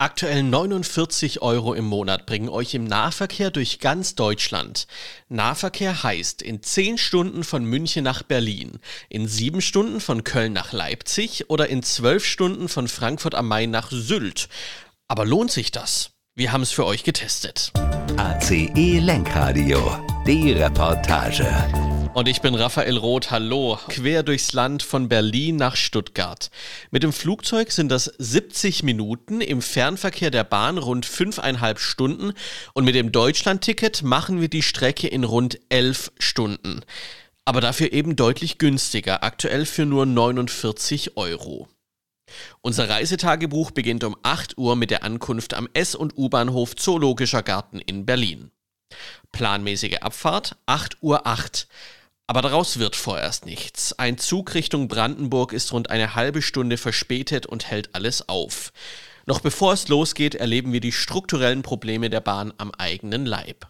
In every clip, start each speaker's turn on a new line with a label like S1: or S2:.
S1: Aktuell 49 Euro im Monat bringen euch im Nahverkehr durch ganz Deutschland. Nahverkehr heißt in 10 Stunden von München nach Berlin, in 7 Stunden von Köln nach Leipzig oder in 12 Stunden von Frankfurt am Main nach Sylt. Aber lohnt sich das? Wir haben es für euch getestet.
S2: ACE Lenkradio, die Reportage.
S1: Und ich bin Raphael Roth, hallo. Quer durchs Land von Berlin nach Stuttgart. Mit dem Flugzeug sind das 70 Minuten, im Fernverkehr der Bahn rund fünfeinhalb Stunden und mit dem Deutschlandticket machen wir die Strecke in rund elf Stunden. Aber dafür eben deutlich günstiger, aktuell für nur 49 Euro. Unser Reisetagebuch beginnt um 8 Uhr mit der Ankunft am S- und U-Bahnhof Zoologischer Garten in Berlin. Planmäßige Abfahrt 8 Uhr 8. Aber daraus wird vorerst nichts. Ein Zug Richtung Brandenburg ist rund eine halbe Stunde verspätet und hält alles auf. Noch bevor es losgeht, erleben wir die strukturellen Probleme der Bahn am eigenen Leib.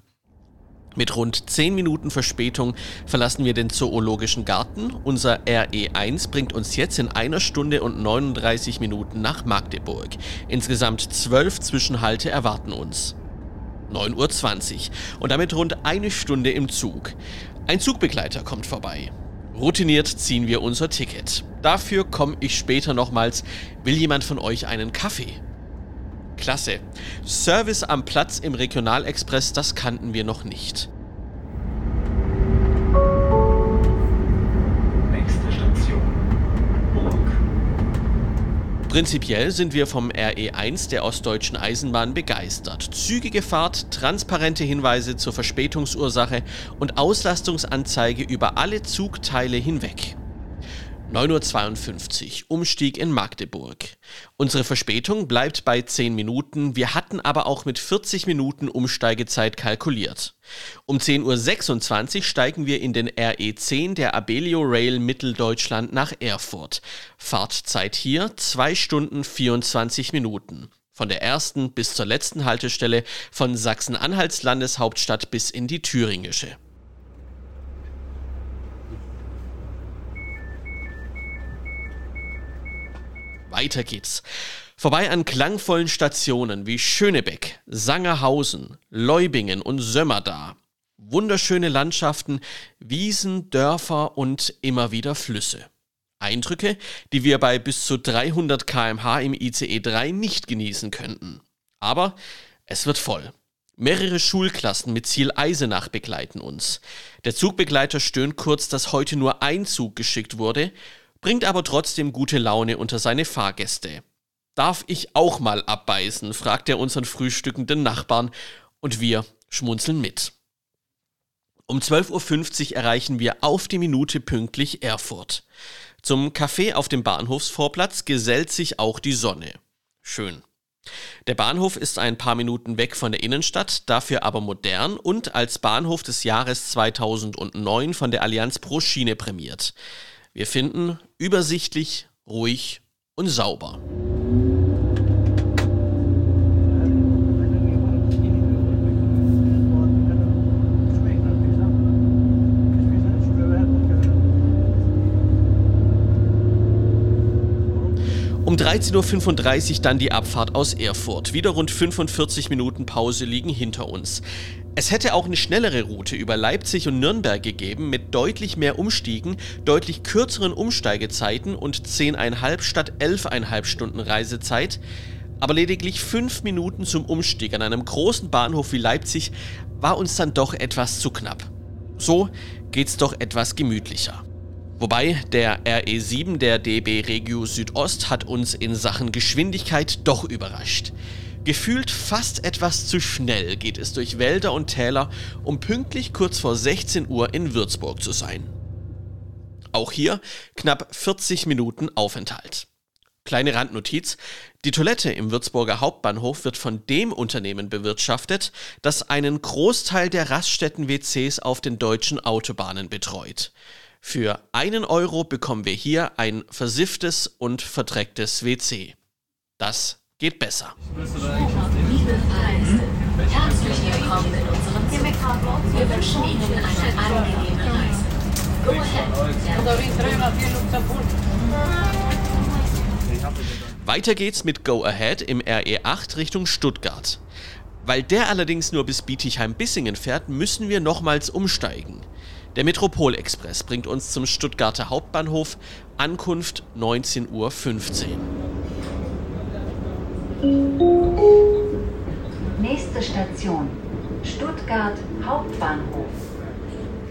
S1: Mit rund 10 Minuten Verspätung verlassen wir den Zoologischen Garten. Unser RE1 bringt uns jetzt in einer Stunde und 39 Minuten nach Magdeburg. Insgesamt 12 Zwischenhalte erwarten uns. 9.20 Uhr und damit rund eine Stunde im Zug. Ein Zugbegleiter kommt vorbei. Routiniert ziehen wir unser Ticket. Dafür komme ich später nochmals. Will jemand von euch einen Kaffee? Klasse. Service am Platz im Regionalexpress, das kannten wir noch nicht. Prinzipiell sind wir vom RE1 der Ostdeutschen Eisenbahn begeistert. Zügige Fahrt, transparente Hinweise zur Verspätungsursache und Auslastungsanzeige über alle Zugteile hinweg. 9.52 Uhr, Umstieg in Magdeburg. Unsere Verspätung bleibt bei 10 Minuten, wir hatten aber auch mit 40 Minuten Umsteigezeit kalkuliert. Um 10.26 Uhr steigen wir in den RE10 der Abellio Rail Mitteldeutschland nach Erfurt. Fahrtzeit hier 2 Stunden 24 Minuten. Von der ersten bis zur letzten Haltestelle von Sachsen-Anhalts Landeshauptstadt bis in die Thüringische. Weiter geht's. Vorbei an klangvollen Stationen wie Schönebeck, Sangerhausen, Leubingen und Sömmerda. Wunderschöne Landschaften, Wiesen, Dörfer und immer wieder Flüsse. Eindrücke, die wir bei bis zu 300 km/h im ICE 3 nicht genießen könnten. Aber es wird voll. Mehrere Schulklassen mit Ziel Eisenach begleiten uns. Der Zugbegleiter stöhnt kurz, dass heute nur ein Zug geschickt wurde bringt aber trotzdem gute Laune unter seine Fahrgäste. Darf ich auch mal abbeißen? fragt er unseren frühstückenden Nachbarn und wir schmunzeln mit. Um 12.50 Uhr erreichen wir auf die Minute pünktlich Erfurt. Zum Café auf dem Bahnhofsvorplatz gesellt sich auch die Sonne. Schön. Der Bahnhof ist ein paar Minuten weg von der Innenstadt, dafür aber modern und als Bahnhof des Jahres 2009 von der Allianz Pro Schiene prämiert. Wir finden übersichtlich, ruhig und sauber. 13.35 Uhr dann die Abfahrt aus Erfurt. Wieder rund 45 Minuten Pause liegen hinter uns. Es hätte auch eine schnellere Route über Leipzig und Nürnberg gegeben mit deutlich mehr Umstiegen, deutlich kürzeren Umsteigezeiten und 10,5 statt 11,5 Stunden Reisezeit. Aber lediglich 5 Minuten zum Umstieg an einem großen Bahnhof wie Leipzig war uns dann doch etwas zu knapp. So geht's doch etwas gemütlicher. Wobei der RE7 der DB Regio Südost hat uns in Sachen Geschwindigkeit doch überrascht. Gefühlt fast etwas zu schnell geht es durch Wälder und Täler, um pünktlich kurz vor 16 Uhr in Würzburg zu sein. Auch hier knapp 40 Minuten Aufenthalt. Kleine Randnotiz. Die Toilette im Würzburger Hauptbahnhof wird von dem Unternehmen bewirtschaftet, das einen Großteil der Raststätten-WCs auf den deutschen Autobahnen betreut. Für einen Euro bekommen wir hier ein versifftes und verdrecktes WC. Das geht besser. Weiter geht's mit Go Ahead im RE8 Richtung Stuttgart. Weil der allerdings nur bis Bietigheim-Bissingen fährt, müssen wir nochmals umsteigen. Der Metropolexpress bringt uns zum Stuttgarter Hauptbahnhof, Ankunft 19.15 Uhr.
S3: Nächste Station, Stuttgart Hauptbahnhof.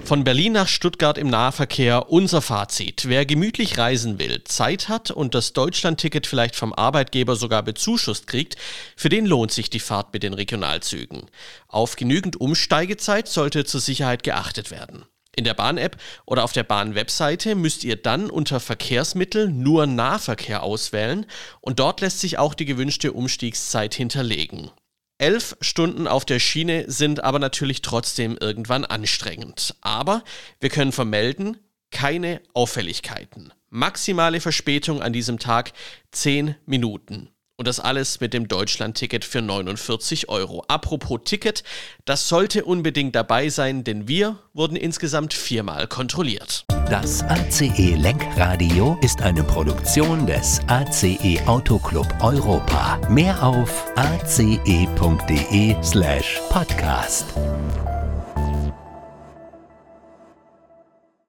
S1: Von Berlin nach Stuttgart im Nahverkehr unser Fazit. Wer gemütlich reisen will, Zeit hat und das Deutschlandticket vielleicht vom Arbeitgeber sogar bezuschusst kriegt, für den lohnt sich die Fahrt mit den Regionalzügen. Auf genügend Umsteigezeit sollte zur Sicherheit geachtet werden. In der Bahn-App oder auf der Bahn-Webseite müsst ihr dann unter Verkehrsmittel nur Nahverkehr auswählen und dort lässt sich auch die gewünschte Umstiegszeit hinterlegen. Elf Stunden auf der Schiene sind aber natürlich trotzdem irgendwann anstrengend. Aber wir können vermelden, keine Auffälligkeiten. Maximale Verspätung an diesem Tag 10 Minuten. Und das alles mit dem Deutschland-Ticket für 49 Euro. Apropos Ticket, das sollte unbedingt dabei sein, denn wir wurden insgesamt viermal kontrolliert.
S2: Das ACE Lenkradio ist eine Produktion des ACE Autoclub Europa. Mehr auf ace.de slash podcast.